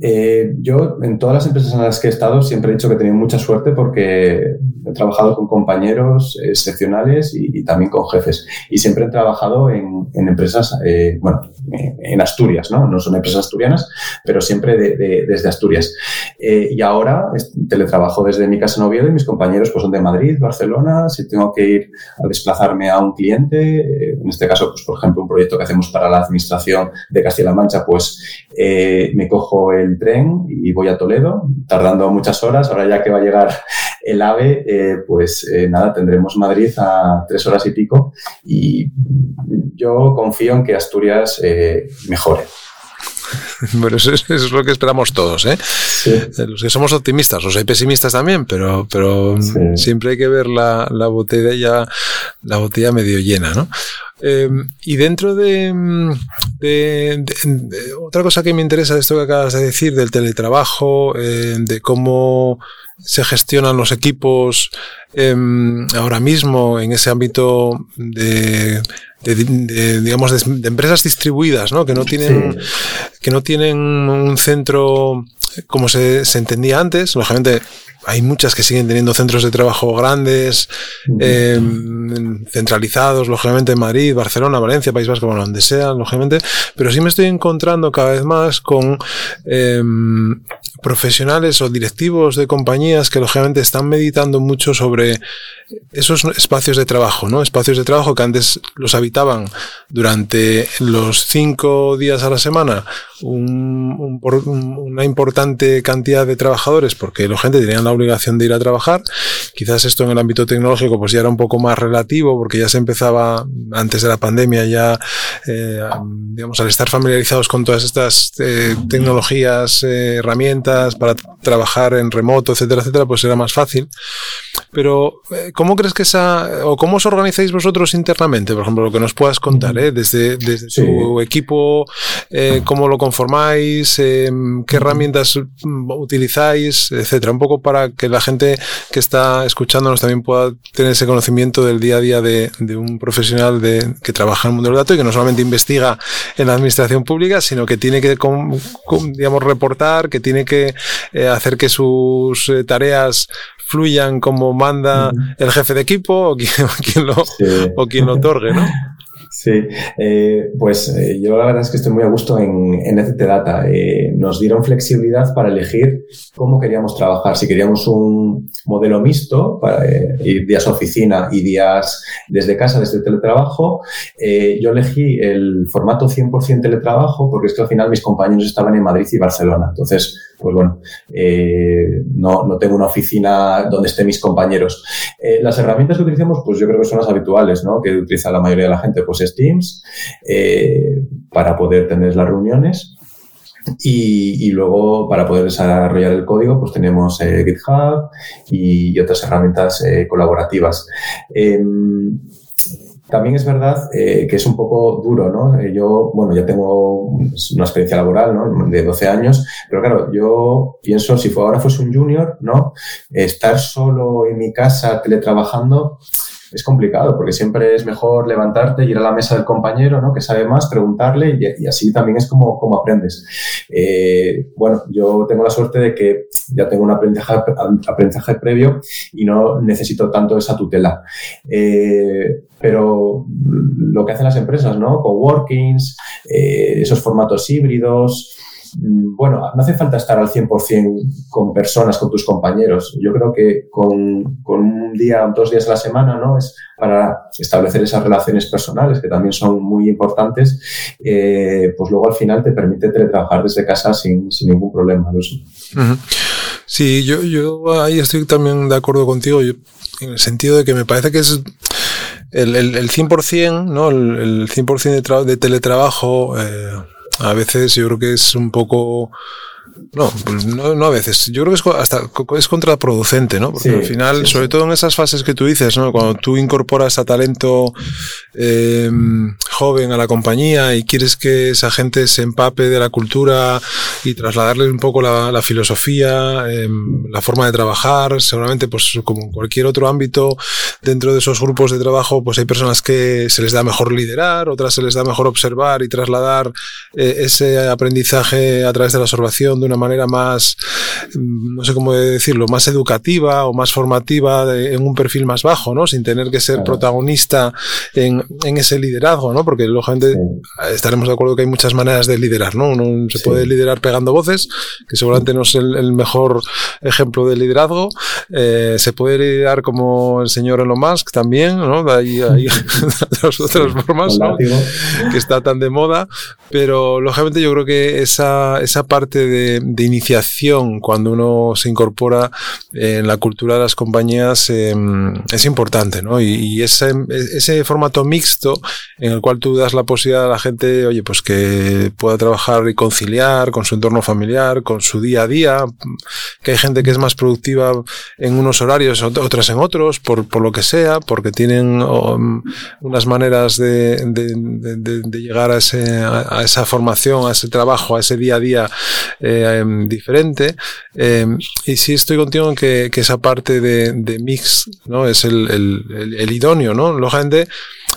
S2: Eh, yo, en todas las empresas en las que he estado, siempre he dicho que he tenido mucha suerte porque he trabajado con compañeros excepcionales y, también con jefes. Y siempre he trabajado en, empresas, eh, bueno, en Asturias, ¿no? No son empresas asturianas, pero siempre desde Asturias. Eh, y ahora teletrabajo desde mi casa en Oviedo y mis compañeros pues, son de Madrid, Barcelona. Si tengo que ir a desplazarme a un cliente, en este caso, pues, por ejemplo, un proyecto que hacemos para la administración de Castilla-La Mancha, pues me cojo el el tren y voy a Toledo, tardando muchas horas. Ahora ya que va a llegar (laughs) el AVE, eh, pues eh, nada, tendremos Madrid a tres horas y pico y yo confío en que Asturias eh, mejore. (laughs)
S1: Bueno, eso es, lo que esperamos todos, ¿eh? Los que somos optimistas, los hay pesimistas también, pero, pero siempre hay que ver la, la, botella la botella medio llena, ¿no? Em, y dentro de, otra cosa que me interesa de esto que acabas de decir, del teletrabajo, em, de cómo se gestionan los equipos em, ahora mismo en ese ámbito de, digamos de, empresas distribuidas, ¿no? Que no tienen que no tienen un centro como se, se entendía antes. Lógicamente hay muchas que siguen teniendo centros de trabajo grandes, eh, centralizados, lógicamente en Madrid, Barcelona, Valencia, País Vasco, donde sea, lógicamente, pero sí me estoy encontrando cada vez más con eh, profesionales o directivos de compañías que lógicamente están meditando mucho sobre esos espacios de trabajo, ¿no? Espacios de trabajo que antes los habitaban durante los cinco días a la semana una importante cantidad de trabajadores porque la gente tenía la obligación de ir a trabajar. Quizás esto en el ámbito tecnológico pues ya era un poco más relativo porque ya se empezaba antes de la pandemia ya digamos, al estar familiarizados con todas estas tecnologías, herramientas para trabajar en remoto, etcétera, etcétera, pues era más fácil. Pero, ¿cómo crees que esa, o cómo os organizáis vosotros internamente? Por ejemplo, lo que nos puedas contar, desde, desde tu equipo, cómo lo conformáis, qué herramientas utilizáis, etcétera. Un poco para que la gente que está escuchándonos también pueda tener ese conocimiento del día a día de, un profesional de, que trabaja en el mundo del dato y que no solamente investiga en la administración pública, sino que tiene que, digamos, reportar, que tiene que eh, hacer que sus eh, tareas fluyan como manda el jefe de equipo o quien, (laughs) lo, o quien lo otorgue, ¿no? (laughs)
S2: Sí, eh, pues eh, yo la verdad es que estoy muy a gusto en, en Data. Eh, nos dieron flexibilidad para elegir cómo queríamos trabajar. Si queríamos un modelo mixto, ir días oficina y días desde casa, desde teletrabajo, yo elegí el formato 100% teletrabajo porque es que al final mis compañeros estaban en Madrid y Barcelona. Entonces, pues bueno, no, no, tengo una oficina donde estén mis compañeros. las herramientas que utilizamos, pues yo creo que son las habituales, ¿no? Que utiliza la mayoría de la gente, pues Teams eh, para poder tener las reuniones. Y, luego, para poder desarrollar el código, pues tenemos eh, GitHub y, otras herramientas eh, colaborativas. Em, también es verdad que es un poco duro, ¿no? yo, bueno, ya tengo una experiencia laboral. De 12 años, pero claro, yo pienso, si ahora fuese un junior, ¿no? Estar solo en mi casa teletrabajando, es complicado porque siempre es mejor levantarte, ir a la mesa del compañero, ¿no? Que sabe más, preguntarle y, así también es como, como aprendes. Eh, bueno, yo tengo la suerte de que ya tengo un aprendizaje, aprendizaje previo y no necesito tanto esa tutela. Eh, pero lo que hacen las empresas, ¿no? Coworkings, eh, esos formatos híbridos, bueno, no hace falta estar al 100% con personas, con tus compañeros. Yo creo que con, un día, dos días a la semana, ¿no? Es para establecer esas relaciones personales que también son muy importantes, eh, pues luego al final te permite teletrabajar desde casa sin, ningún problema.
S1: Sí, yo, yo ahí estoy también de acuerdo contigo, en el sentido de que me parece que es el, el, 100%, ¿no? El, 100% de, de teletrabajo. Eh, a veces yo creo que es un poco no, no, no, a veces. Yo creo que es hasta es contraproducente, ¿no? Porque al final, sobre todo en esas fases que tú dices, ¿no? Cuando tú incorporas a talento eh, joven a la compañía y quieres que esa gente se empape de la cultura y trasladarle un poco la, filosofía, em, la forma de trabajar, seguramente, pues como en cualquier otro ámbito, dentro de esos grupos de trabajo, pues hay personas que se les da mejor liderar, otras se les da mejor observar y trasladar eh, ese aprendizaje a través de la observación de una manera más, no sé cómo decirlo, más educativa o más formativa en un perfil más bajo, ¿no? Sin tener que ser protagonista en, en, ese liderazgo, ¿no? Porque lógicamente estaremos de acuerdo que hay muchas maneras de liderar, ¿no? Uno se puede liderar pegando voces, que seguramente no es el, mejor ejemplo de liderazgo. Eh, se puede liderar como el señor Elon Musk también, ¿no? Hay, hay (laughs) otras, otras formas, ¿no? Que está tan de moda, pero lógicamente yo creo que esa, esa parte de de, iniciación cuando uno se incorpora en la cultura de las compañías em, es importante, ¿no? Y, ese, ese, formato mixto en el cual tú das la posibilidad a la gente, oye, pues que pueda trabajar y conciliar con su entorno familiar, con su día a día, que hay gente que es más productiva en unos horarios, otras en otros, por, por lo que sea, porque tienen unas maneras de, llegar a, ese, a, esa formación, a ese trabajo, a ese día a día eh, Em, diferente. Em, y sí estoy contigo que, esa parte de, mix ¿no? es el, el, idóneo, ¿no? Lógicamente,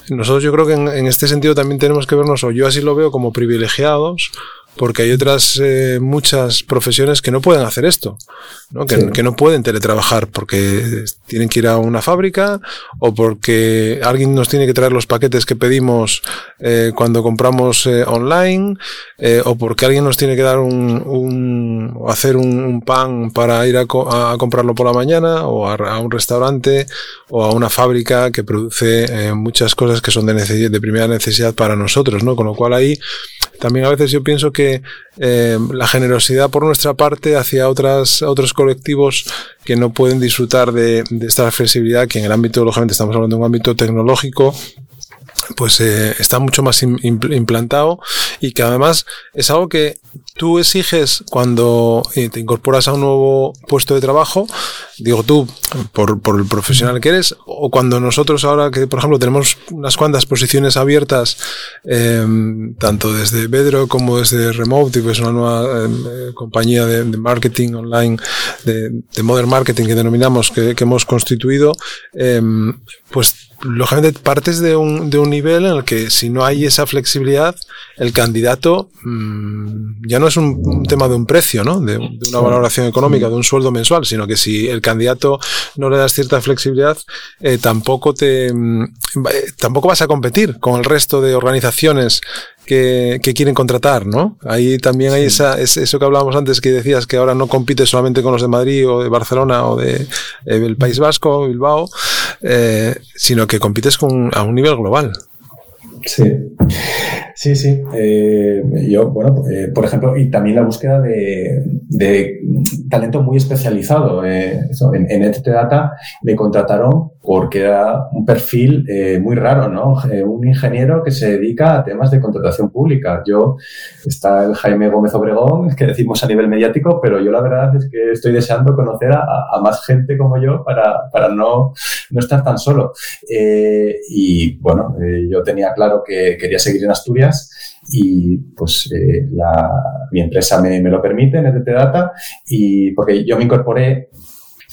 S1: nosotros yo creo que en, este sentido también tenemos que vernos, o yo así lo veo, como privilegiados, porque hay otras eh, muchas profesiones que no pueden hacer esto, ¿no? Que, que, no pueden teletrabajar porque tienen que ir a una fábrica o porque alguien nos tiene que traer los paquetes que pedimos eh, cuando compramos eh, online eh, o porque alguien nos tiene que dar un, un hacer un, pan para ir a, a, comprarlo por la mañana o a, a, un restaurante o a una fábrica que produce muchas cosas que son de, de primera necesidad para nosotros, ¿no? Con lo cual ahí también a veces yo pienso que eh, la generosidad por nuestra parte hacia otras, otros colectivos que no pueden disfrutar de, esta flexibilidad, que en el ámbito, lógicamente estamos hablando de un ámbito tecnológico, pues eh, está mucho más implantado y que además es algo que tú exiges cuando eh, te incorporas a un nuevo puesto de trabajo, digo tú, por, por, el profesional que eres, o cuando nosotros ahora que, por ejemplo, tenemos unas cuantas posiciones abiertas, eh, tanto desde Bedrock como desde Remote, que es una nueva em, eh, compañía de, marketing online, de, de, modern marketing que denominamos, que, que hemos constituido, em, pues lógicamente partes de un, de un nivel en el que si no hay esa flexibilidad, el candidato mmm, ya no es un, tema de un precio, ¿no? De, de, una valoración económica, de un sueldo mensual, sino que si el candidato no le das cierta flexibilidad, eh, tampoco te mmm, tampoco vas a competir con el resto de organizaciones que, que, quieren contratar, ¿no? Ahí también hay esa, es eso que hablábamos antes que decías que ahora no compites solamente con los de Madrid o de Barcelona o de eh, el País Vasco, Bilbao, eh, sino que compites con, a un nivel global.
S2: Sí, sí, sí. Eh, yo, bueno, eh, por ejemplo, y también la búsqueda de, de talento muy especializado. Eh, eso, en, en Data me contrataron porque era un perfil eh, muy raro, ¿no? Eh, un ingeniero que se dedica a temas de contratación pública. Yo, está el Jaime Gómez Obregón, que decimos a nivel mediático, pero yo la verdad es que estoy deseando conocer a, a más gente como yo para, para no, no estar tan solo. Eh, y bueno, yo tenía claro que quería seguir en Asturias y pues eh, la, mi empresa me, me, lo permite, NTT Data, y porque yo me incorporé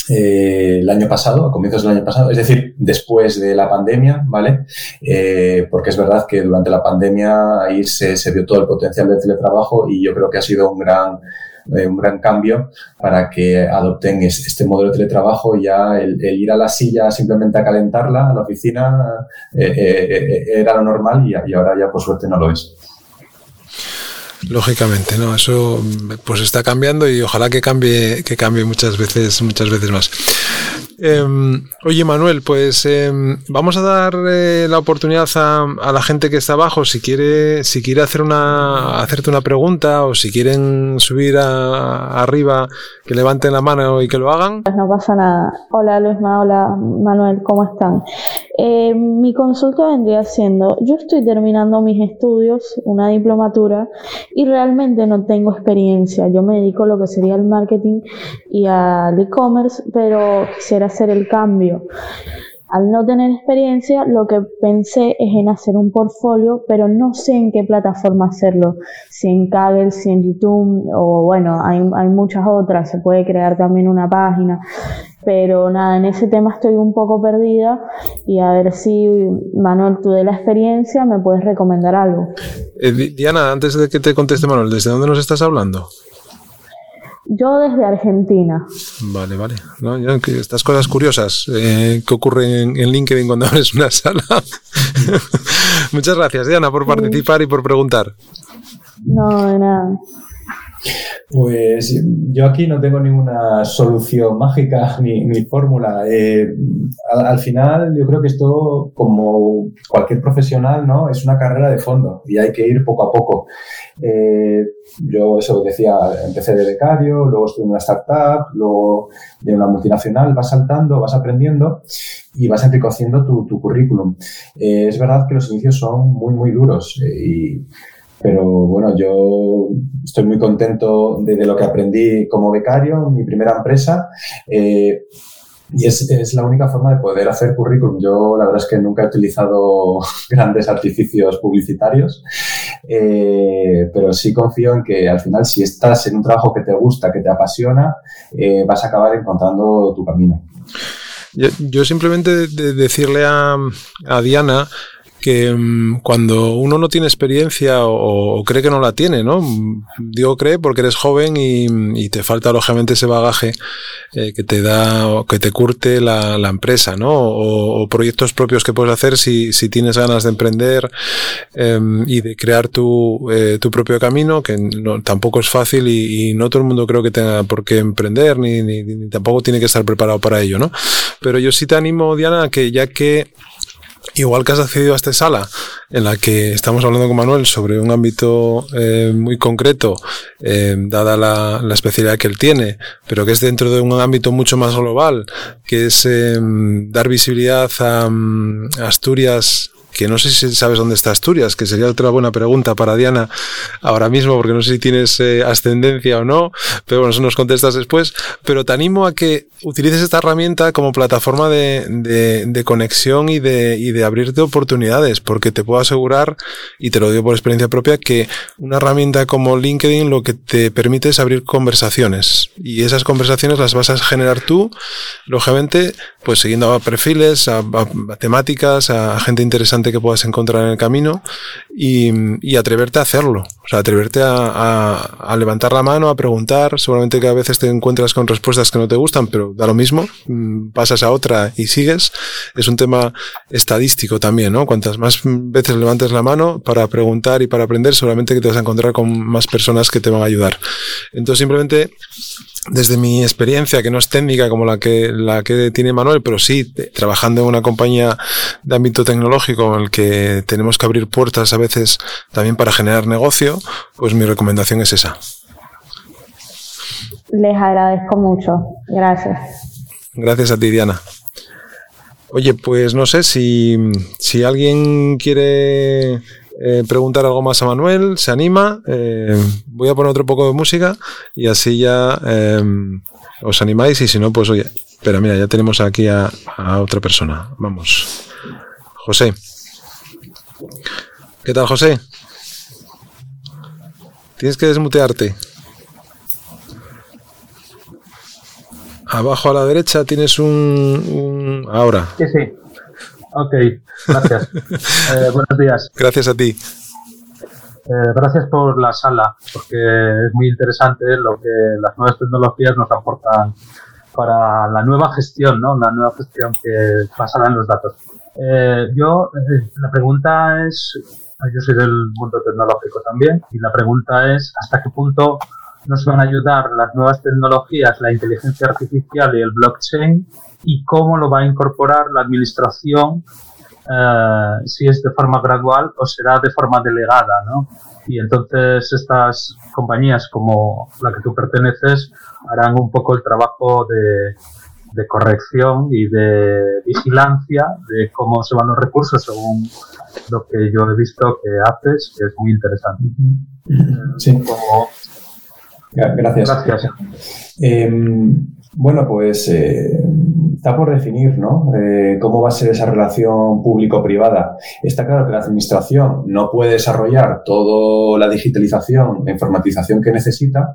S2: eh, el año pasado, a comienzos del año pasado, es decir, después de la pandemia, ¿vale? Eh, porque es verdad que durante la pandemia ahí se, se, vio todo el potencial del teletrabajo y yo creo que ha sido un gran, eh, un gran cambio para que adopten este modelo de teletrabajo y ya el, ir a la silla simplemente a calentarla a la oficina eh, era lo normal y ahora ya por suerte no lo es.
S1: Lógicamente, ¿no? Eso pues está cambiando y ojalá que cambie, que cambie muchas veces, muchas veces más. Eh, oye, Manuel, pues eh, vamos a dar eh, la oportunidad a, a, la gente que está abajo, si quiere, si quiere hacer una, hacerte una pregunta o si quieren subir a, arriba, que levanten la mano y que lo hagan.
S3: Pues no pasa nada. Hola Luisma, hola Manuel, ¿cómo están? Eh, mi consulta vendría siendo, yo estoy terminando mis estudios, una diplomatura, y realmente no tengo experiencia. Yo me dedico a lo que sería el marketing y al e-commerce, pero quisiera hacer el cambio. Al no tener experiencia, lo que pensé es en hacer un portfolio, pero no sé en qué plataforma hacerlo. Si en Kaggle, si en YouTube, o bueno, hay, hay muchas otras. Se puede crear también una página. Pero nada, en ese tema estoy un poco perdida y a ver si, Manuel, tú de la experiencia me puedes recomendar algo.
S1: Eh, Diana, antes de que te conteste Manuel, ¿desde dónde nos estás hablando?
S3: Yo desde Argentina.
S1: Vale, vale. ¿No? Estas cosas curiosas eh, que ocurren en, LinkedIn cuando (laughs) abres una sala. (laughs) Muchas gracias, Diana, por participar y por preguntar.
S3: No, de nada.
S2: Pues yo aquí no tengo ninguna solución mágica (laughs) ni, fórmula. Eh, al, al, final yo creo que esto, como cualquier profesional, ¿no? es una carrera de fondo y hay que ir poco a poco. Eh, yo eso decía, empecé de becario, luego estuve en una startup, luego de una multinacional, vas saltando, vas aprendiendo y vas enriqueciendo tu, tu currículum. Eh, es verdad que los inicios son muy, muy duros y pero bueno, yo estoy muy contento de, lo que aprendí como becario en mi primera empresa. Eh, y es, es, la única forma de poder hacer currículum. Yo la verdad es que nunca he utilizado (laughs) grandes artificios publicitarios, eh, pero sí confío en que al final si estás en un trabajo que te gusta, que te apasiona, eh, vas a acabar encontrando tu camino.
S1: Yo, yo simplemente de decirle a Diana que um, cuando uno no tiene experiencia o, cree que no la tiene, ¿no? Digo cree porque eres joven y, te falta lógicamente ese bagaje eh, que te da, que te curte la, empresa, ¿no? O, proyectos propios que puedes hacer si, tienes ganas de emprender eh, y de crear tu, eh, propio camino, que tampoco es fácil y, no todo el mundo creo que tenga por qué emprender, ni, ni, ni tampoco tiene que estar preparado para ello, ¿no? Pero yo sí te animo, Diana, que ya que Igual que has accedido a esta sala en la que estamos hablando con Manuel sobre un ámbito eh, muy concreto, eh, dada la, la, especialidad que él tiene, pero que es dentro de un ámbito mucho más global, que es eh, dar visibilidad a, a Asturias que no sé si sabes dónde está Asturias, que sería otra buena pregunta para Diana ahora mismo, porque no sé si tienes eh, ascendencia o no, pero bueno, eso nos contestas después. Pero te animo a que utilices esta herramienta como plataforma de, conexión y de, y de abrirte oportunidades, porque te puedo asegurar, y te lo digo por experiencia propia, que una herramienta como LinkedIn lo que te permite es abrir conversaciones y esas conversaciones las vas a generar tú, lógicamente, pues siguiendo a perfiles, a, temáticas, a gente interesante que puedas encontrar en el camino y, atreverte a hacerlo. O sea, atreverte a, levantar la mano, a preguntar. Seguramente que a veces te encuentras con respuestas que no te gustan, pero da lo mismo. Mm, pasas a otra y sigues. Es un tema estadístico también, ¿no? Cuantas más veces levantes la mano para preguntar y para aprender, seguramente que te vas a encontrar con más personas que te van a ayudar. Entonces, simplemente desde mi experiencia, que no es técnica como la que, la que tiene Manuel, pero sí trabajando en una compañía de ámbito tecnológico en el que tenemos que abrir puertas a veces también para generar negocio, pues mi recomendación es esa.
S3: Les agradezco mucho. Gracias.
S1: Gracias a ti, Diana. Oye, pues no sé si, si alguien quiere eh, preguntar algo más a Manuel, se anima. Eh, voy a poner otro poco de música y así ya eh, os animáis y si no, pues oye, pero mira, ya tenemos aquí a, otra persona. Vamos. José. ¿Qué tal, José? Tienes que desmutearte. Abajo a la derecha tienes un... un... Ahora.
S4: Sí, sí. Ok, gracias. (laughs) Eh, buenos días.
S1: Gracias a ti.
S4: Eh, gracias por la sala, porque es muy interesante lo que las nuevas tecnologías nos aportan para la nueva gestión, ¿no? La nueva gestión que basada en los datos. Eh, yo, la pregunta es, yo soy del mundo tecnológico también, y la pregunta es hasta qué punto nos van a ayudar las nuevas tecnologías, la inteligencia artificial y el blockchain y cómo lo va a incorporar la administración, eh, si es de forma gradual o será de forma delegada, ¿no? Y entonces estas compañías como la que tú perteneces harán un poco el trabajo de, de corrección y de vigilancia de cómo se van los recursos según lo que yo he visto que haces, que es muy interesante.
S2: Sí. Gracias. Gracias. Em, bueno, pues eh, está por definir, ¿no? Eh, ¿Cómo va a ser esa relación público-privada? Está claro que la administración no puede desarrollar toda la digitalización, la informatización que necesita,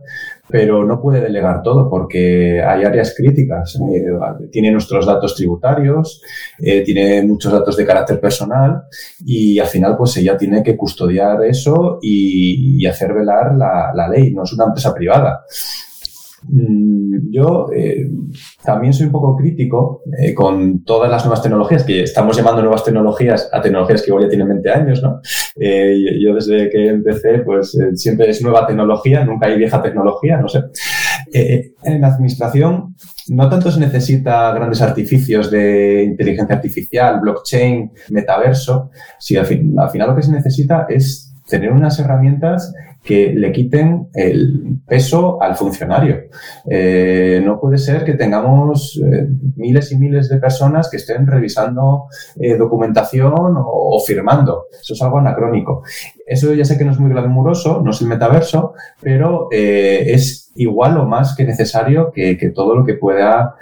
S2: pero no puede delegar todo porque hay áreas críticas. Eh, tiene nuestros datos tributarios, tiene muchos datos de carácter personal y al final pues ella tiene que custodiar eso y, hacer velar la, la ley. No es una empresa privada. Mm, yo eh, también soy un poco crítico eh, con todas las nuevas tecnologías, que estamos llamando nuevas tecnologías a tecnologías que igual ya tienen 20 años, ¿no? Eh, yo desde que empecé, pues siempre es nueva tecnología, nunca hay vieja tecnología, no sé. en la administración no tanto se necesita grandes artificios de inteligencia artificial, blockchain, metaverso, si al final lo que se necesita es tener unas herramientas que le quiten el peso al funcionario. Eh, no puede ser que tengamos eh, miles y miles de personas que estén revisando eh, documentación o, firmando. Eso es algo anacrónico. Eso ya sé que no es muy glamuroso, no es el metaverso, pero es igual o más que necesario que, que todo lo que pueda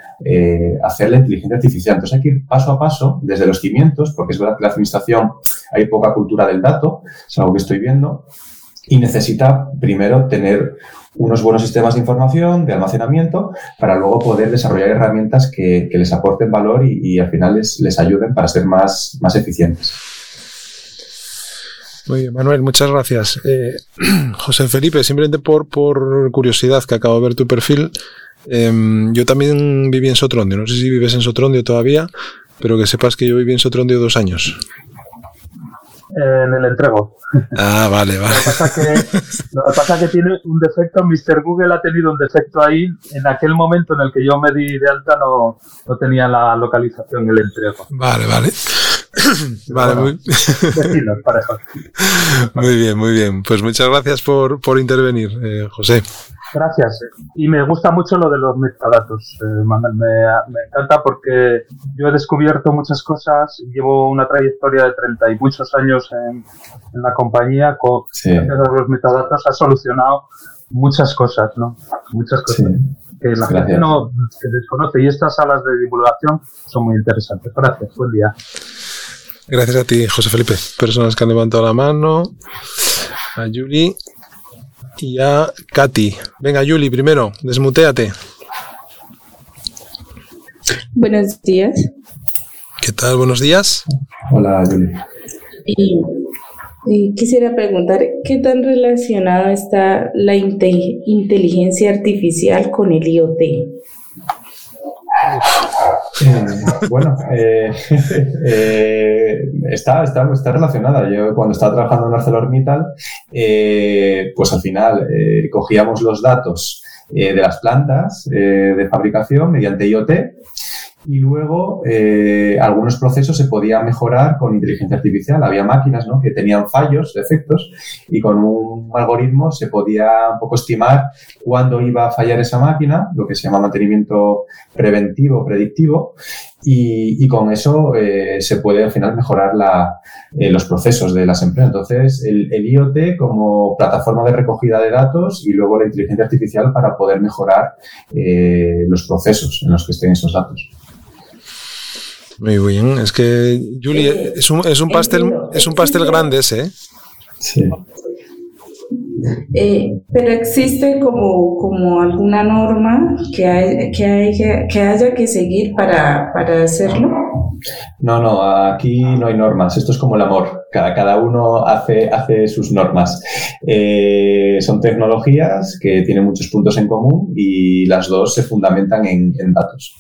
S2: hacer la inteligencia artificial. Entonces hay que ir paso a paso desde los cimientos, porque es verdad que la administración hay poca cultura del dato, es algo que estoy viendo, y necesita primero tener unos buenos sistemas de información, de almacenamiento, para luego poder desarrollar herramientas que, les aporten valor y, al final les, ayuden para ser más, más eficientes.
S1: Muy bien, Manuel, muchas gracias. Eh, (clears throat) José Felipe, simplemente por, por curiosidad, que acabo de ver tu perfil, em, yo también viví en Sotrondio, no sé si vives en Sotrondio todavía, pero que sepas que yo viví en Sotrondio dos años
S4: en el entrego.
S1: Ah, vale, vale.
S4: Lo que, pasa que, lo que pasa que tiene un defecto, Mr. Google ha tenido un defecto ahí. En aquel momento en el que yo me di de alta no, no tenía la localización el entrego.
S1: Vale, vale. (coughs) vale, muy... (laughs) muy bien, muy bien. Pues muchas gracias por, por intervenir, eh, José.
S4: Gracias. Y me gusta mucho lo de los metadatos, eh, Manuel. Me, encanta porque yo he descubierto muchas cosas. Llevo una trayectoria de 30 y muchos años en, la compañía. Con, los metadatos ha solucionado muchas cosas, ¿no? Muchas cosas. Que la gente no se desconoce y estas salas de divulgación son muy interesantes. Gracias, buen día.
S1: Gracias a ti, José Felipe. Personas que han levantado la mano. A Yuli y a Katy. Venga, Yuli, primero, desmuteate.
S5: Buenos días.
S1: ¿Qué tal? Buenos días.
S2: Hola, Yuli.
S5: Y, quisiera preguntar, ¿qué tan relacionada está la inteligencia artificial con el IoT? (laughs)
S2: bueno, eh, (laughs) eh, está, está, está, relacionada. Yo cuando estaba trabajando en ArcelorMittal, pues al final cogíamos los datos de las plantas de fabricación mediante IoT y luego eh, algunos procesos se podían mejorar con inteligencia artificial. Había máquinas ¿no? que tenían fallos, defectos, y con un algoritmo se podía un poco estimar cuándo iba a fallar esa máquina, lo que se llama mantenimiento preventivo, predictivo, y, con eso eh, se puede al final mejorar la, eh, los procesos de las empresas. Entonces, el, el, IoT como plataforma de recogida de datos y luego la inteligencia artificial para poder mejorar los procesos en los que estén esos datos.
S1: Muy bien, es que Julie eh, es un, es un pastel es un pastel grande ese, ¿eh?
S2: Sí.
S5: Eh, pero existe como, como alguna norma que, hay, que, hay, que haya que seguir para, para, hacerlo.
S2: No, no, aquí no hay normas. Esto es como el amor. Cada, cada uno hace, hace sus normas. son tecnologías que tienen muchos puntos en común y las dos se fundamentan en, en datos.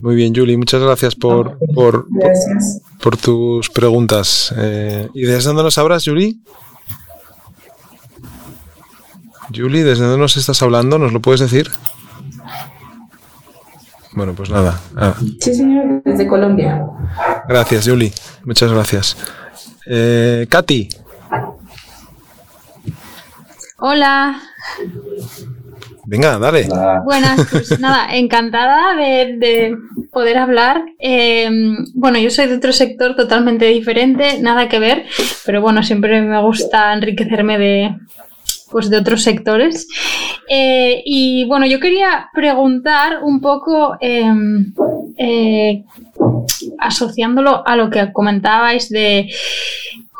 S1: Muy bien, Julie, muchas gracias por, por, por, tus preguntas. Eh, ¿Y desde dónde nos hablas, Julie? Julie, ¿desde dónde nos estás hablando? ¿Nos lo puedes decir? Bueno, pues nada.
S5: Ah. Sí, señor, desde Colombia.
S1: Gracias, Julie. Muchas gracias. Eh, Katy.
S6: Hola.
S1: Venga, dale.
S6: Buenas, (laughs) pues nada, encantada de, poder hablar. Em, bueno, yo soy de otro sector totalmente diferente, nada que ver, pero bueno, siempre me gusta enriquecerme de, pues de otros sectores. Eh, y bueno, yo quería preguntar un poco, em, eh, asociándolo a lo que comentabais de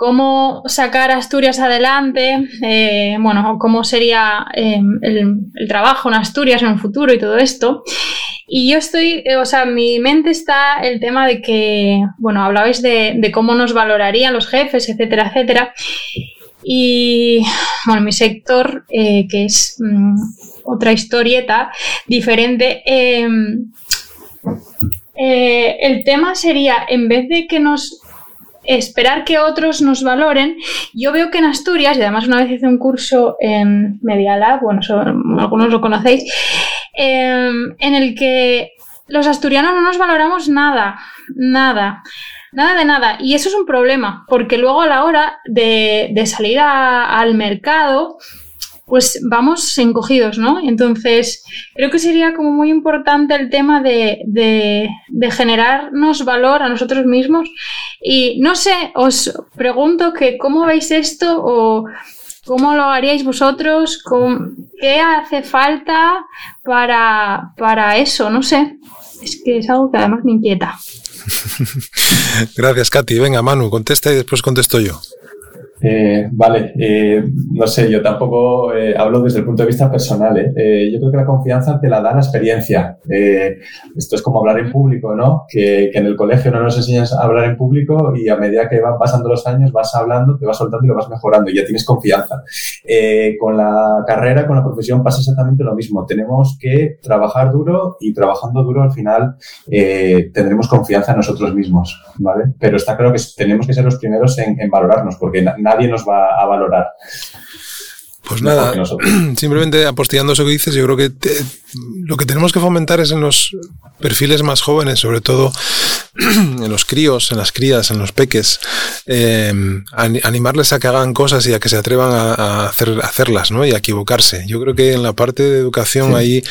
S6: cómo sacar Asturias adelante, eh, bueno, cómo sería em, el, trabajo en Asturias en un futuro y todo esto. Y yo estoy, eh, o sea, en mi mente está el tema de que, bueno, hablabais de, cómo nos valorarían los jefes, etcétera, etcétera. Y, bueno, mi sector, eh, que es mm, otra historieta diferente, em, el tema sería, en vez de que nos esperar que otros nos valoren. Yo veo que en Asturias, y además una vez hice un curso en Media Lab, bueno, algunos lo conocéis, em, en el que los asturianos no nos valoramos nada, nada. Nada de nada. Y eso es un problema, porque luego a la hora de, salir al mercado, pues vamos encogidos, ¿no? Entonces, creo que sería como muy importante el tema de, de, generarnos valor a nosotros mismos. Y no sé, os pregunto que cómo veis esto o cómo lo haríais vosotros, qué hace falta para, para eso, no sé. Es que es algo que además me inquieta. (laughs)
S1: Gracias, Katy. Venga, Manu, contesta y después contesto yo.
S2: Eh, vale, eh, no sé, yo tampoco eh, hablo desde el punto de vista personal. yo creo que la confianza te la da la experiencia. esto es como hablar en público, ¿no? Que, en el colegio no nos enseñas a hablar en público y a medida que van pasando los años vas hablando, te vas soltando y lo vas mejorando y ya tienes confianza. con la carrera, con la profesión pasa exactamente lo mismo. Tenemos que trabajar duro y trabajando duro al final tendremos confianza en nosotros mismos, ¿vale? Pero está claro que tenemos que ser los primeros en, en valorarnos porque nadie nos va a valorar.
S1: Pues nada, (clears throat) simplemente apostillando eso que dices, yo creo que lo que tenemos que fomentar es en los perfiles más jóvenes, sobre todo (clears throat) en los críos, en las crías, en los peques, eh, animarles a que hagan cosas y a que se atrevan a, hacer, hacerlas ¿no? y a equivocarse. Yo creo que en la parte de educación ahí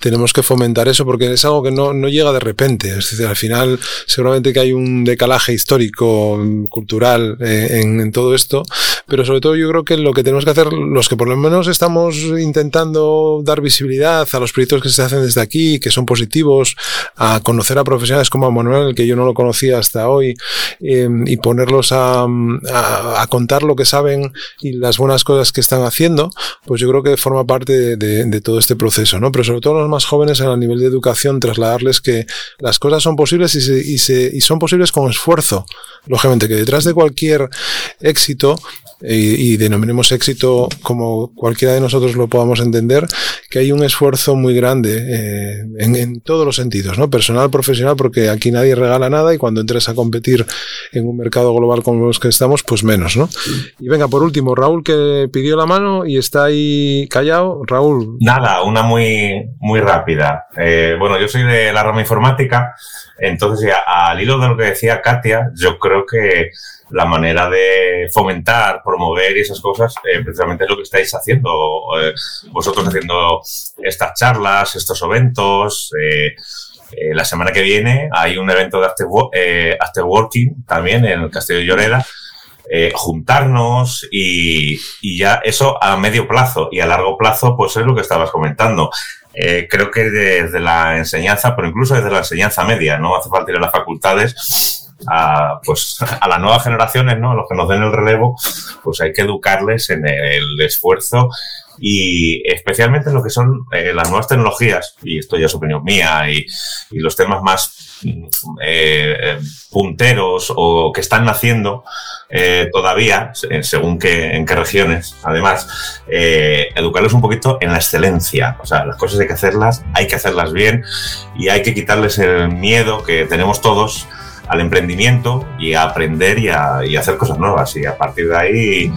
S1: tenemos que fomentar eso porque es algo que no, no llega de repente. Es decir, al final seguramente que hay un decalaje histórico, cultural eh, en, en, todo esto, pero sobre todo yo creo que lo que tenemos que hacer, los que por lo menos estamos intentando dar visibilidad a los proyectos que se hacen desde aquí, que son positivos, a conocer a profesionales como a Manuel, que yo no lo conocía hasta hoy, em, y ponerlos a, a, contar lo que saben y las buenas cosas que están haciendo, pues yo creo que forma parte de, todo este proceso, ¿no? Pero sobre todo los más jóvenes a nivel de educación, trasladarles que las cosas son posibles y, se, y, se, y son posibles con esfuerzo. Lógicamente que detrás de cualquier éxito y, denominemos éxito como cualquiera de nosotros lo podamos entender, que hay un esfuerzo muy grande eh, en, todos los sentidos, ¿no? Personal, profesional, porque aquí nadie regala nada y cuando entres a competir en un mercado global como los que estamos, pues menos, ¿no? Y venga, por último, Raúl que pidió la mano y está ahí callado. Raúl.
S7: Nada, una muy, muy rápida. Eh, bueno, yo soy de la rama informática, entonces al hilo de lo que decía Katia, yo creo que la manera de fomentar, promover y esas cosas, eh, precisamente es lo que estáis haciendo. Eh, vosotros haciendo estas charlas, estos eventos. Eh, eh la semana que viene hay un evento de after, after Working también en el Castillo de Lloreda. juntarnos y, y, ya eso a medio plazo y a largo plazo, pues es lo que estabas comentando. creo que desde la enseñanza, pero incluso desde la enseñanza media, no hace falta ir a las facultades, a, pues, (laughs) a las nuevas generaciones, ¿no? A los que nos den el relevo, pues hay que educarles en el esfuerzo y especialmente en lo que son eh, las nuevas tecnologías, y esto ya es opinión mía, y, los temas más eh, punteros o que están naciendo eh, todavía, según que, en qué regiones, además, educarles un poquito en la excelencia. O sea, las cosas hay que hacerlas, hay que hacerlas bien y hay que quitarles el miedo que tenemos todos al emprendimiento y a aprender y a, hacer cosas nuevas. Y a partir de ahí,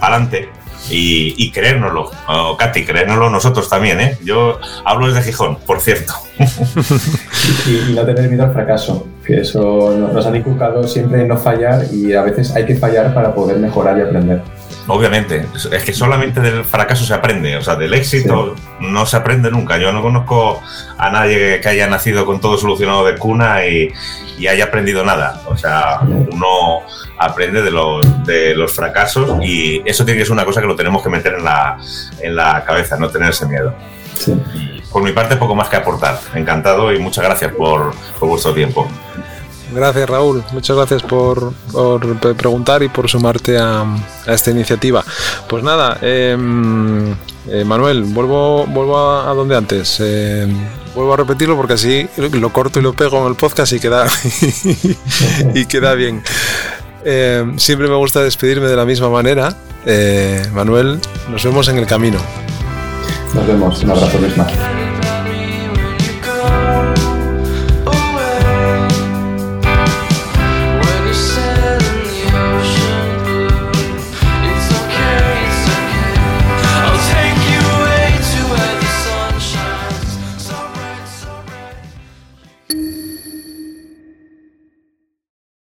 S7: adelante. Y, y creérnoslo, oh, Katy, creérnoslo nosotros también, ¿eh? Yo hablo desde Gijón, por cierto. (laughs)
S2: y, no tener miedo al fracaso, que eso nos han inculcado siempre no fallar y a veces hay que fallar para poder mejorar y aprender.
S7: Obviamente, es que solamente del fracaso se aprende, o sea, del éxito sí. no se aprende nunca. Yo no conozco a nadie que haya nacido con todo solucionado de cuna y, y haya aprendido nada. O sea, uno aprende de los, de los fracasos y eso tiene que ser una cosa que lo tenemos que meter en la, en la cabeza, no tener ese miedo.
S2: Sí.
S7: Por mi parte, poco más que aportar. Encantado y muchas gracias por, por vuestro tiempo.
S1: Gracias Raúl, muchas gracias por, por preguntar y por sumarte a, a, esta iniciativa. Pues nada, eh, eh, Manuel, vuelvo, vuelvo a, donde antes. Eh, vuelvo a repetirlo porque así lo corto y lo pego en el podcast y queda, (laughs) y queda bien. Eh, siempre me gusta despedirme de la misma manera. Eh, Manuel, nos vemos en el camino.
S2: Nos vemos, un abrazo, misma.